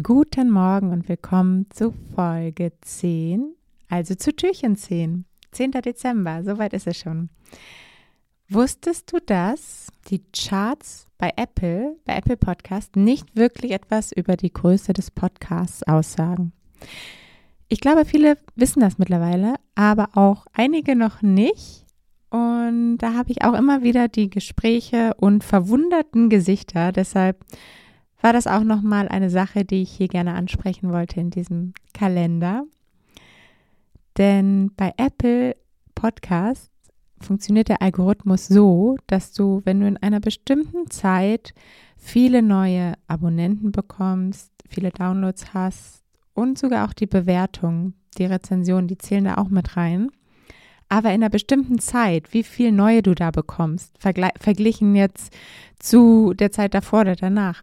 Guten Morgen und willkommen zu Folge 10, also zu Türchen 10. 10. Dezember, soweit ist es schon. Wusstest du, dass die Charts bei Apple, bei Apple Podcast, nicht wirklich etwas über die Größe des Podcasts aussagen? Ich glaube, viele wissen das mittlerweile, aber auch einige noch nicht. Und da habe ich auch immer wieder die Gespräche und verwunderten Gesichter. Deshalb war das auch nochmal eine Sache, die ich hier gerne ansprechen wollte in diesem Kalender. Denn bei Apple Podcasts funktioniert der Algorithmus so, dass du, wenn du in einer bestimmten Zeit viele neue Abonnenten bekommst, viele Downloads hast und sogar auch die Bewertung, die Rezension, die zählen da auch mit rein. Aber in einer bestimmten Zeit, wie viel neue du da bekommst, verglichen jetzt zu der Zeit davor oder danach,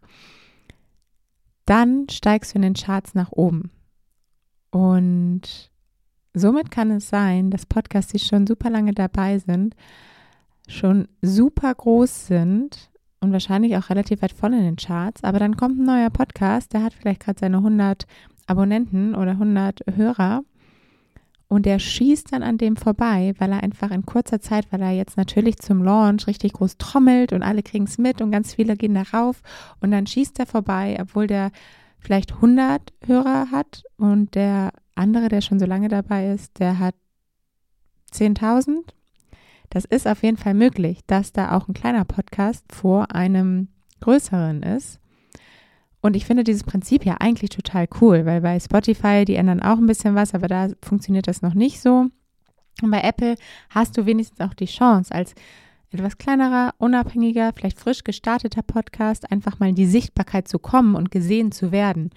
dann steigst du in den Charts nach oben. Und somit kann es sein, dass Podcasts, die schon super lange dabei sind, schon super groß sind und wahrscheinlich auch relativ weit vorne in den Charts. Aber dann kommt ein neuer Podcast, der hat vielleicht gerade seine 100 Abonnenten oder 100 Hörer und der schießt dann an dem vorbei, weil er einfach in kurzer Zeit, weil er jetzt natürlich zum Launch richtig groß trommelt und alle kriegen es mit und ganz viele gehen da rauf und dann schießt er vorbei, obwohl der vielleicht 100 Hörer hat und der andere, der schon so lange dabei ist, der hat 10.000. Das ist auf jeden Fall möglich, dass da auch ein kleiner Podcast vor einem größeren ist. Und ich finde dieses Prinzip ja eigentlich total cool, weil bei Spotify, die ändern auch ein bisschen was, aber da funktioniert das noch nicht so. Und bei Apple hast du wenigstens auch die Chance, als etwas kleinerer, unabhängiger, vielleicht frisch gestarteter Podcast einfach mal in die Sichtbarkeit zu kommen und gesehen zu werden.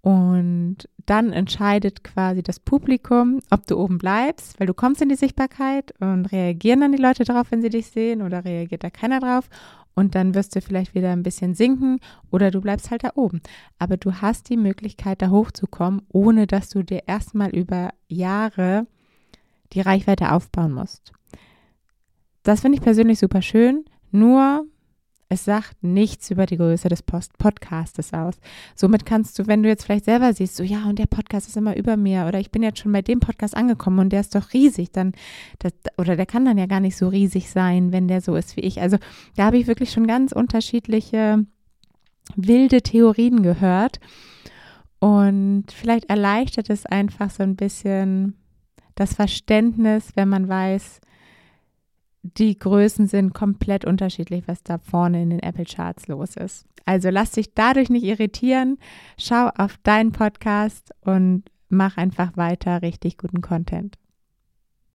Und dann entscheidet quasi das Publikum, ob du oben bleibst, weil du kommst in die Sichtbarkeit und reagieren dann die Leute darauf, wenn sie dich sehen oder reagiert da keiner drauf und dann wirst du vielleicht wieder ein bisschen sinken oder du bleibst halt da oben. Aber du hast die Möglichkeit, da hochzukommen, ohne dass du dir erstmal über Jahre die Reichweite aufbauen musst. Das finde ich persönlich super schön, nur es sagt nichts über die Größe des Post Podcastes aus. Somit kannst du, wenn du jetzt vielleicht selber siehst, so ja, und der Podcast ist immer über mir oder ich bin jetzt schon bei dem Podcast angekommen und der ist doch riesig, dann das, oder der kann dann ja gar nicht so riesig sein, wenn der so ist wie ich. Also da habe ich wirklich schon ganz unterschiedliche wilde Theorien gehört und vielleicht erleichtert es einfach so ein bisschen das Verständnis, wenn man weiß, die Größen sind komplett unterschiedlich, was da vorne in den Apple Charts los ist. Also lass dich dadurch nicht irritieren. Schau auf deinen Podcast und mach einfach weiter richtig guten Content.